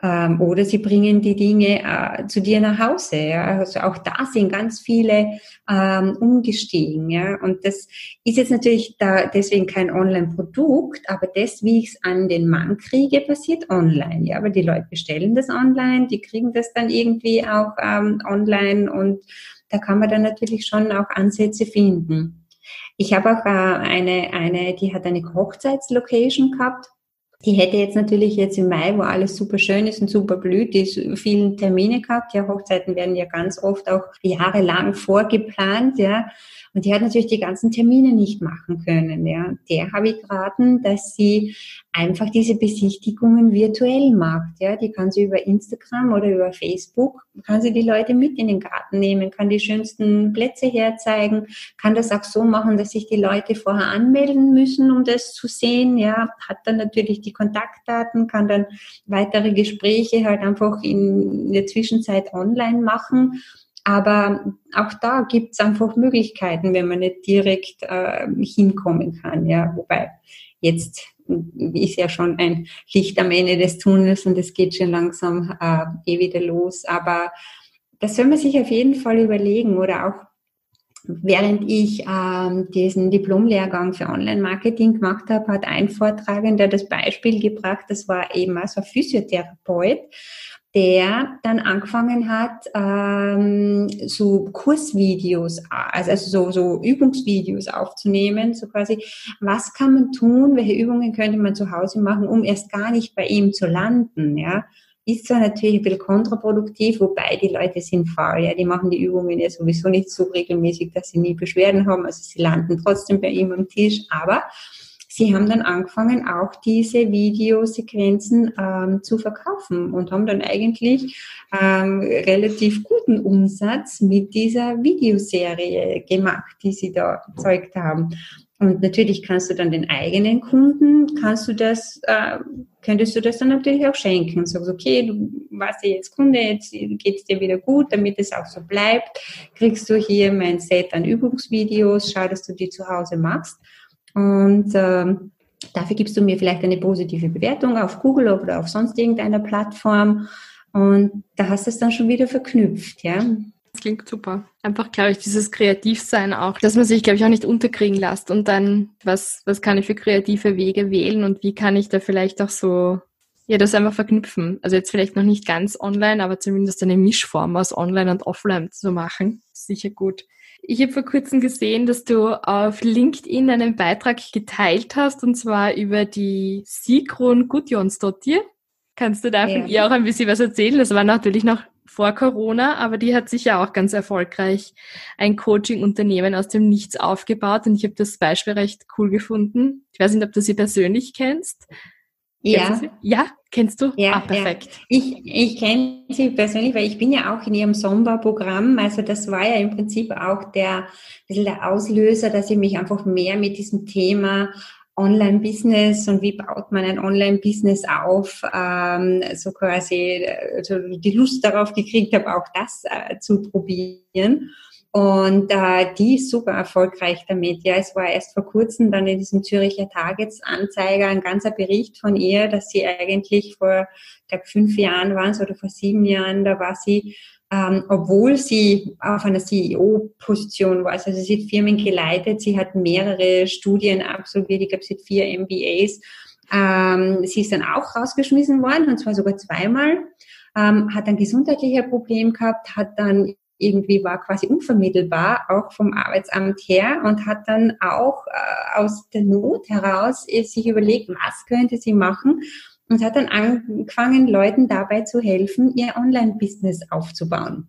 Ähm, oder sie bringen die Dinge äh, zu dir nach Hause. Ja? Also auch da sind ganz viele ähm, umgestiegen. Ja? Und das ist jetzt natürlich da deswegen kein Online-Produkt, aber das, wie ich es an den Mann kriege, passiert online. Ja, aber die Leute bestellen das online, die kriegen das dann irgendwie auch ähm, online und da kann man dann natürlich schon auch Ansätze finden. Ich habe auch äh, eine, eine, die hat eine Hochzeitslocation gehabt die hätte jetzt natürlich jetzt im Mai, wo alles super schön ist und super blüht, die vielen Termine gehabt. Ja, Hochzeiten werden ja ganz oft auch jahrelang vorgeplant, ja. Und die hat natürlich die ganzen Termine nicht machen können. Ja. Der habe ich geraten, dass sie einfach diese Besichtigungen virtuell macht. Ja. Die kann sie über Instagram oder über Facebook, kann sie die Leute mit in den Garten nehmen, kann die schönsten Plätze herzeigen, kann das auch so machen, dass sich die Leute vorher anmelden müssen, um das zu sehen. Ja. Hat dann natürlich die Kontaktdaten, kann dann weitere Gespräche halt einfach in der Zwischenzeit online machen aber auch da gibt es einfach Möglichkeiten, wenn man nicht direkt äh, hinkommen kann. Ja, wobei jetzt ist ja schon ein Licht am Ende des Tunnels und es geht schon langsam äh, eh wieder los. Aber das soll man sich auf jeden Fall überlegen oder auch Während ich ähm, diesen Diplomlehrgang für Online-Marketing gemacht habe, hat ein Vortragender das Beispiel gebracht, das war eben also Physiotherapeut, der dann angefangen hat, ähm, so Kursvideos, also, also so, so Übungsvideos aufzunehmen, so quasi, was kann man tun, welche Übungen könnte man zu Hause machen, um erst gar nicht bei ihm zu landen, ja. Ist zwar natürlich ein bisschen kontraproduktiv, wobei die Leute sind faul, ja, die machen die Übungen ja sowieso nicht so regelmäßig, dass sie nie Beschwerden haben, also sie landen trotzdem bei ihm am Tisch, aber sie haben dann angefangen, auch diese Videosequenzen ähm, zu verkaufen und haben dann eigentlich ähm, relativ guten Umsatz mit dieser Videoserie gemacht, die sie da erzeugt haben. Und natürlich kannst du dann den eigenen Kunden, kannst du das, äh, könntest du das dann natürlich auch schenken. Und sagst, okay, du warst ja jetzt Kunde, jetzt geht's dir wieder gut, damit es auch so bleibt, kriegst du hier mein Set an Übungsvideos, schau, dass du die zu Hause machst. Und ähm, dafür gibst du mir vielleicht eine positive Bewertung auf Google oder auf sonst irgendeiner Plattform. Und da hast du es dann schon wieder verknüpft, ja. Das klingt super. Einfach, glaube ich, dieses Kreativsein auch, dass man sich, glaube ich, auch nicht unterkriegen lässt und dann, was, was kann ich für kreative Wege wählen und wie kann ich da vielleicht auch so, ja, das einfach verknüpfen. Also jetzt vielleicht noch nicht ganz online, aber zumindest eine Mischform aus online und offline zu machen. Sicher gut. Ich habe vor kurzem gesehen, dass du auf LinkedIn einen Beitrag geteilt hast, und zwar über die Sigrun Gudjonsdottir. Kannst du da von ja. ihr auch ein bisschen was erzählen? Das war natürlich noch vor Corona, aber die hat sich ja auch ganz erfolgreich ein Coaching-Unternehmen aus dem Nichts aufgebaut und ich habe das Beispiel recht cool gefunden. Ich weiß nicht, ob du sie persönlich kennst. Ja. Ja, kennst du? Ja, ah, perfekt. Ja. Ich, ich kenne sie persönlich, weil ich bin ja auch in ihrem Somba-Programm. Also das war ja im Prinzip auch der, der Auslöser, dass ich mich einfach mehr mit diesem Thema Online-Business und wie baut man ein Online-Business auf, ähm, so quasi also die Lust darauf gekriegt habe, auch das äh, zu probieren. Und äh, die ist super erfolgreich damit. Ja, es war erst vor kurzem dann in diesem Züricher Tagesanzeiger ein ganzer Bericht von ihr, dass sie eigentlich vor, ich glaube, fünf Jahren waren es oder vor sieben Jahren, da war sie, ähm, obwohl sie auf einer CEO-Position war, also sie hat Firmen geleitet, sie hat mehrere Studien absolviert, ich glaube, sie hat vier MBAs. Ähm, sie ist dann auch rausgeschmissen worden, und zwar sogar zweimal. Ähm, hat ein gesundheitliches Problem gehabt, hat dann irgendwie war quasi unvermittelbar, auch vom Arbeitsamt her und hat dann auch äh, aus der Not heraus äh, sich überlegt, was könnte sie machen und hat dann angefangen, Leuten dabei zu helfen, ihr Online-Business aufzubauen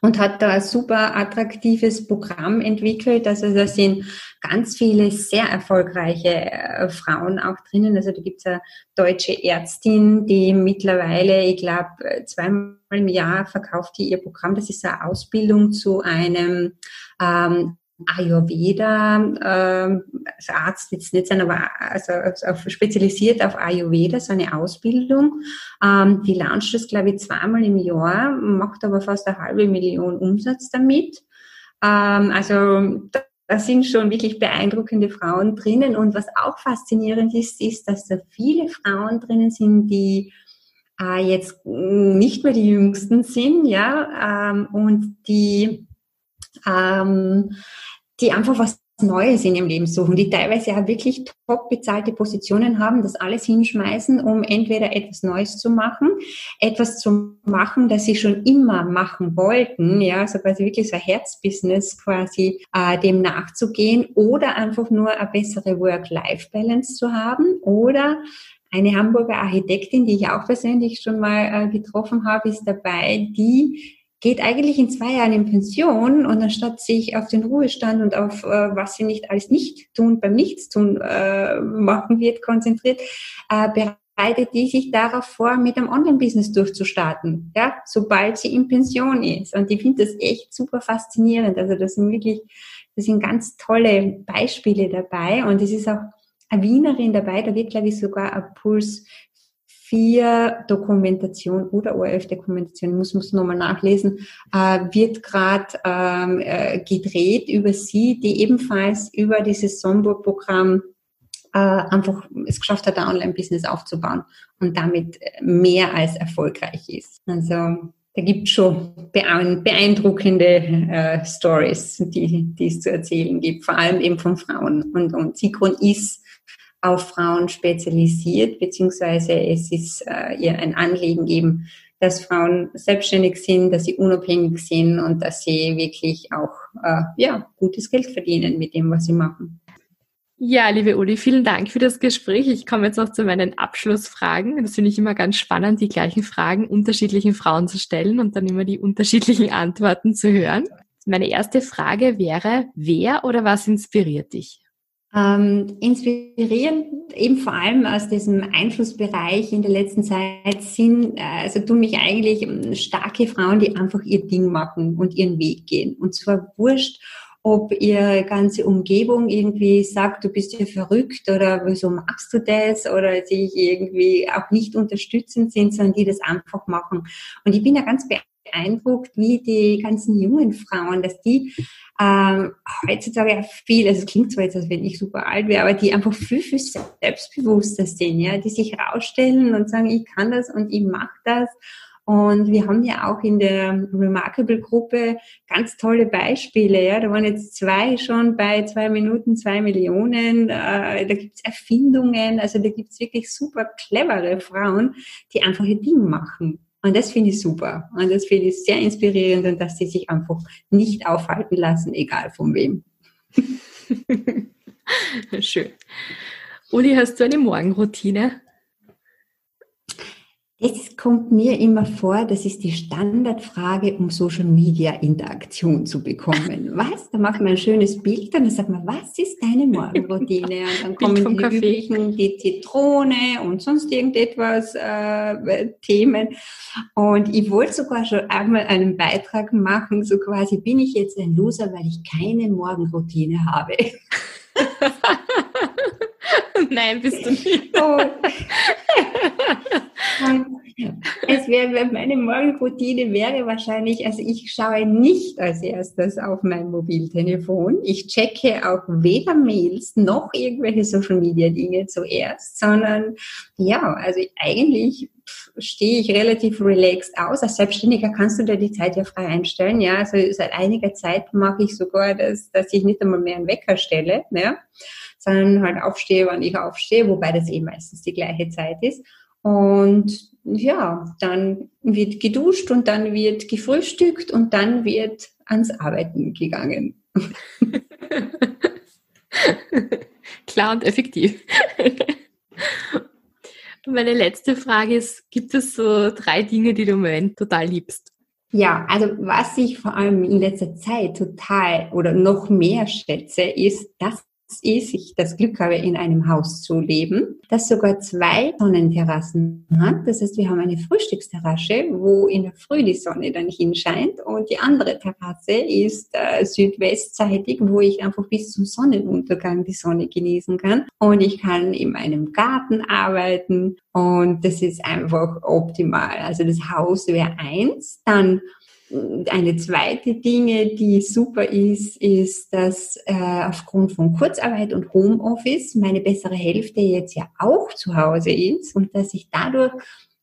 und hat da ein super attraktives Programm entwickelt. Also da sind ganz viele sehr erfolgreiche äh, Frauen auch drinnen. Also da gibt es eine deutsche Ärztin, die mittlerweile, ich glaube, zweimal im Jahr verkauft die ihr Programm. Das ist eine Ausbildung zu einem ähm, Ayurveda, äh, also Arzt jetzt nicht sein, aber also, also spezialisiert auf Ayurveda, so eine Ausbildung. Ähm, die launcht das, glaube ich, zweimal im Jahr, macht aber fast eine halbe Million Umsatz damit. Ähm, also da, da sind schon wirklich beeindruckende Frauen drinnen. Und was auch faszinierend ist, ist, dass da viele Frauen drinnen sind, die äh, jetzt nicht mehr die Jüngsten sind, ja, ähm, und die, ähm, die einfach was Neues in ihrem Leben suchen, die teilweise ja wirklich top bezahlte Positionen haben, das alles hinschmeißen, um entweder etwas Neues zu machen, etwas zu machen, das sie schon immer machen wollten, ja, also quasi wirklich so ein Herzbusiness quasi äh, dem nachzugehen oder einfach nur eine bessere Work-Life-Balance zu haben oder eine Hamburger Architektin, die ich auch persönlich schon mal äh, getroffen habe, ist dabei, die geht eigentlich in zwei Jahren in Pension und anstatt sich auf den Ruhestand und auf äh, was sie nicht alles nicht tun, beim Nichtstun äh, machen wird, konzentriert, äh, bereitet die sich darauf vor, mit einem Online-Business durchzustarten, ja, sobald sie in Pension ist. Und ich finde das echt super faszinierend. Also das sind wirklich, das sind ganz tolle Beispiele dabei und es ist auch eine Wienerin dabei, da wird, glaube ich, sogar ein Puls 4 Dokumentation oder ORF-Dokumentation, muss man es nochmal nachlesen, äh, wird gerade ähm, äh, gedreht über sie, die ebenfalls über dieses Somburg-Programm äh, einfach es geschafft hat, ein Online-Business aufzubauen und damit mehr als erfolgreich ist. Also da gibt es schon beeindruckende äh, Stories, die, die es zu erzählen gibt, vor allem eben von Frauen. Und, und Sikron ist auf Frauen spezialisiert, beziehungsweise es ist äh, ihr ein Anliegen eben, dass Frauen selbstständig sind, dass sie unabhängig sind und dass sie wirklich auch äh, ja, gutes Geld verdienen mit dem, was sie machen. Ja, liebe Uli, vielen Dank für das Gespräch. Ich komme jetzt noch zu meinen Abschlussfragen. Das finde ich immer ganz spannend, die gleichen Fragen unterschiedlichen Frauen zu stellen und dann immer die unterschiedlichen Antworten zu hören. Meine erste Frage wäre, wer oder was inspiriert dich? Ähm, inspirierend eben vor allem aus diesem Einflussbereich in der letzten Zeit sind, äh, also tun mich eigentlich ähm, starke Frauen, die einfach ihr Ding machen und ihren Weg gehen. Und zwar wurscht, ob ihre ganze Umgebung irgendwie sagt, du bist ja verrückt oder wieso machst du das oder sich irgendwie auch nicht unterstützend sind, sondern die das einfach machen. Und ich bin ja ganz beeindruckt, wie die ganzen jungen Frauen, dass die ähm, heutzutage viel, also es klingt zwar jetzt, als wenn ich super alt wäre, aber die einfach viel, viel selbstbewusster sind, ja, die sich rausstellen und sagen, ich kann das und ich mache das. Und wir haben ja auch in der Remarkable-Gruppe ganz tolle Beispiele. Ja, da waren jetzt zwei schon bei zwei Minuten, zwei Millionen. Äh, da gibt's Erfindungen. Also da gibt's wirklich super clevere Frauen, die einfach ihr Ding machen. Und das finde ich super. Und das finde ich sehr inspirierend und dass sie sich einfach nicht aufhalten lassen, egal von wem. Schön. Uli, hast du eine Morgenroutine? Es kommt mir immer vor, das ist die Standardfrage, um Social Media Interaktion zu bekommen. Was? Da macht man ein schönes Bild und dann sagt man, was ist deine Morgenroutine? Und dann kommen die Kaffee. üblichen, die Zitrone und sonst irgendetwas äh, Themen. Und ich wollte sogar schon einmal einen Beitrag machen, so quasi, bin ich jetzt ein Loser, weil ich keine Morgenroutine habe. Nein, bist du nicht. Oh. es wäre, meine Morgenroutine wäre wahrscheinlich, also ich schaue nicht als erstes auf mein Mobiltelefon. Ich checke auch weder Mails noch irgendwelche Social Media Dinge zuerst, sondern ja, also eigentlich stehe ich relativ relaxed aus. Als Selbstständiger kannst du dir die Zeit ja frei einstellen. Ja, also seit einiger Zeit mache ich sogar das, dass ich nicht einmal mehr einen Wecker stelle, ja, sondern halt aufstehe, wann ich aufstehe, wobei das eh meistens die gleiche Zeit ist. Und ja, dann wird geduscht und dann wird gefrühstückt und dann wird ans Arbeiten gegangen. Klar und effektiv. Meine letzte Frage ist, gibt es so drei Dinge, die du im Moment total liebst? Ja, also was ich vor allem in letzter Zeit total oder noch mehr schätze, ist, dass ist, ich das Glück habe, in einem Haus zu leben, das sogar zwei Sonnenterrassen hat. Das heißt, wir haben eine Frühstücksterrasse, wo in der Früh die Sonne dann hinscheint und die andere Terrasse ist äh, südwestseitig, wo ich einfach bis zum Sonnenuntergang die Sonne genießen kann. Und ich kann in meinem Garten arbeiten und das ist einfach optimal. Also das Haus wäre eins. Dann eine zweite Dinge, die super ist, ist, dass äh, aufgrund von Kurzarbeit und Homeoffice meine bessere Hälfte jetzt ja auch zu Hause ist und dass ich dadurch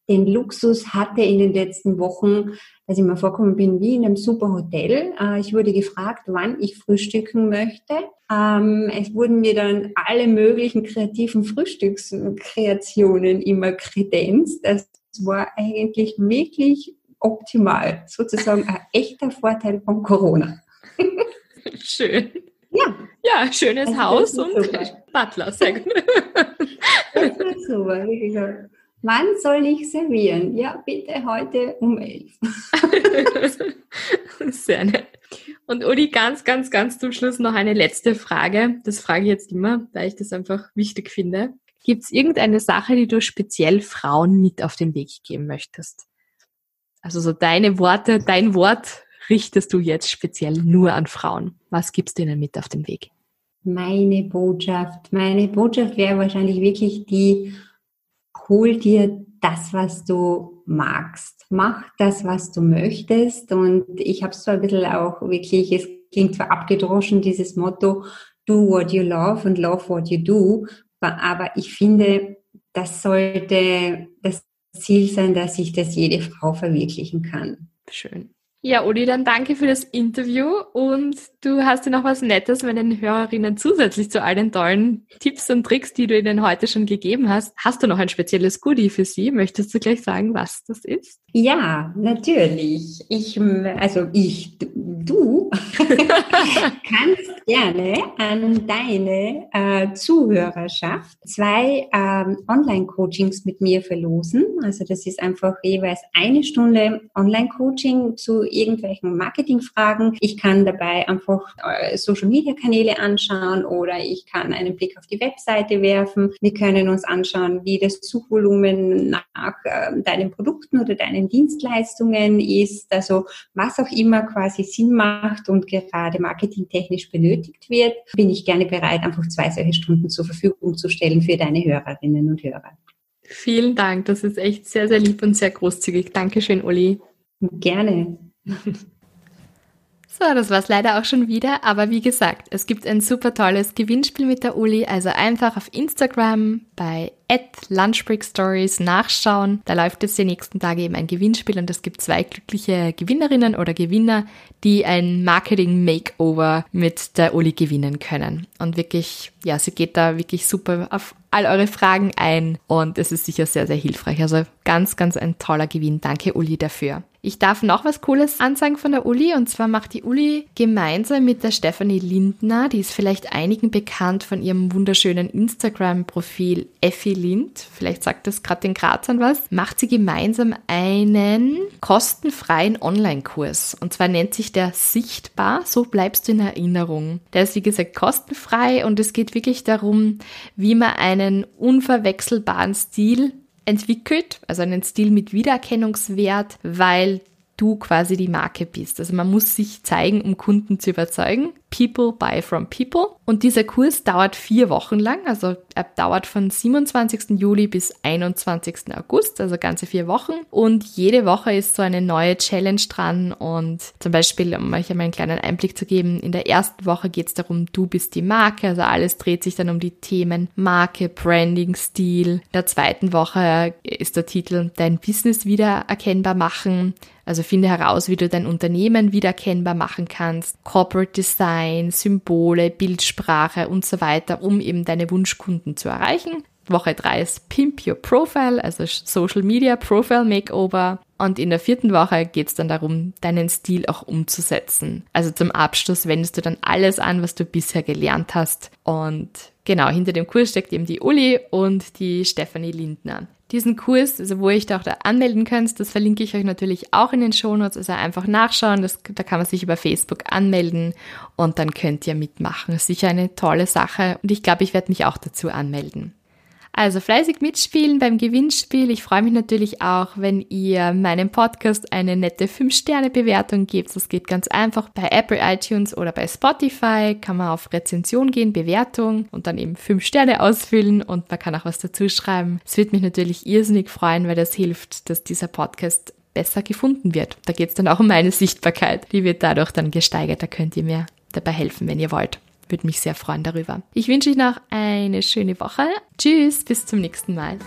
den Luxus hatte in den letzten Wochen, dass ich mir vorkommen bin wie in einem super Hotel. Äh, ich wurde gefragt, wann ich frühstücken möchte. Ähm, es wurden mir dann alle möglichen kreativen Frühstückskreationen immer kredenzt. Das war eigentlich wirklich optimal. Sozusagen ein echter Vorteil von Corona. Schön. Ja. Ja, schönes also Haus und super. Butler, sehr gut. Das ist super, Wann soll ich servieren? Ja, bitte heute um elf. Sehr nett. Und Uli, ganz, ganz, ganz zum Schluss noch eine letzte Frage. Das frage ich jetzt immer, weil ich das einfach wichtig finde. Gibt es irgendeine Sache, die du speziell Frauen mit auf den Weg geben möchtest? Also so deine Worte, dein Wort richtest du jetzt speziell nur an Frauen. Was gibst du ihnen mit auf den Weg? Meine Botschaft. Meine Botschaft wäre wahrscheinlich wirklich die, hol dir das, was du magst. Mach das, was du möchtest. Und ich habe so ein bisschen auch wirklich, es klingt zwar abgedroschen, dieses Motto, do what you love and love what you do. Aber ich finde, das sollte das Ziel sein, dass sich das jede Frau verwirklichen kann. Schön. Ja, Uli, dann danke für das Interview und du hast dir noch was Nettes meinen Hörerinnen zusätzlich zu all den tollen Tipps und Tricks, die du ihnen heute schon gegeben hast. Hast du noch ein spezielles Goodie für sie? Möchtest du gleich sagen, was das ist? Ja, natürlich. Ich, also ich, du kannst gerne an deine äh, Zuhörerschaft zwei ähm, Online-Coachings mit mir verlosen. Also das ist einfach jeweils eine Stunde Online-Coaching zu irgendwelchen Marketingfragen. Ich kann dabei einfach äh, Social-Media-Kanäle anschauen oder ich kann einen Blick auf die Webseite werfen. Wir können uns anschauen, wie das Suchvolumen nach äh, deinen Produkten oder deinen Dienstleistungen ist. Also was auch immer quasi Sinn macht und gerade marketingtechnisch benötigt wird, bin ich gerne bereit, einfach zwei solche Stunden zur Verfügung zu stellen für deine Hörerinnen und Hörer. Vielen Dank, das ist echt sehr, sehr lieb und sehr großzügig. Dankeschön, Uli. Gerne. So, das war's leider auch schon wieder, aber wie gesagt, es gibt ein super tolles Gewinnspiel mit der Uli, also einfach auf Instagram bei Stories nachschauen. Da läuft jetzt die nächsten Tage eben ein Gewinnspiel und es gibt zwei glückliche Gewinnerinnen oder Gewinner, die ein Marketing Makeover mit der Uli gewinnen können. Und wirklich, ja, sie geht da wirklich super auf all eure Fragen ein und es ist sicher sehr, sehr hilfreich. Also ganz, ganz ein toller Gewinn. Danke Uli dafür. Ich darf noch was Cooles ansagen von der Uli. Und zwar macht die Uli gemeinsam mit der Stefanie Lindner, die ist vielleicht einigen bekannt von ihrem wunderschönen Instagram-Profil Effi Lind, vielleicht sagt das gerade den Grazern was, macht sie gemeinsam einen kostenfreien Online-Kurs. Und zwar nennt sich der Sichtbar, so bleibst du in Erinnerung. Der ist wie gesagt kostenfrei und es geht wirklich darum, wie man einen unverwechselbaren Stil entwickelt, also einen Stil mit Wiedererkennungswert, weil du quasi die Marke bist. Also man muss sich zeigen, um Kunden zu überzeugen. People Buy from People. Und dieser Kurs dauert vier Wochen lang, also er dauert von 27. Juli bis 21. August, also ganze vier Wochen. Und jede Woche ist so eine neue Challenge dran. Und zum Beispiel, um euch einmal einen kleinen Einblick zu geben, in der ersten Woche geht es darum, du bist die Marke. Also alles dreht sich dann um die Themen Marke, Branding, Stil. In der zweiten Woche ist der Titel Dein Business wieder erkennbar machen. Also finde heraus, wie du dein Unternehmen wiedererkennbar machen kannst. Corporate Design, Symbole, Bildsprache und so weiter, um eben deine Wunschkunden zu erreichen. Woche 3 ist Pimp Your Profile, also Social Media Profile Makeover. Und in der vierten Woche geht es dann darum, deinen Stil auch umzusetzen. Also zum Abschluss wendest du dann alles an, was du bisher gelernt hast. Und genau, hinter dem Kurs steckt eben die Uli und die Stephanie Lindner. Diesen Kurs, also wo euch da auch da anmelden könnt, das verlinke ich euch natürlich auch in den Shownotes. Also einfach nachschauen, das, da kann man sich über Facebook anmelden und dann könnt ihr mitmachen. Sicher eine tolle Sache und ich glaube, ich werde mich auch dazu anmelden. Also fleißig mitspielen beim Gewinnspiel. Ich freue mich natürlich auch, wenn ihr meinem Podcast eine nette 5-Sterne-Bewertung gebt. Das geht ganz einfach bei Apple iTunes oder bei Spotify. Kann man auf Rezension gehen, Bewertung und dann eben 5 Sterne ausfüllen und man kann auch was dazu schreiben. Es würde mich natürlich irrsinnig freuen, weil das hilft, dass dieser Podcast besser gefunden wird. Da geht es dann auch um meine Sichtbarkeit. Die wird dadurch dann gesteigert. Da könnt ihr mir dabei helfen, wenn ihr wollt. Würde mich sehr freuen darüber. Ich wünsche euch noch eine schöne Woche. Tschüss, bis zum nächsten Mal.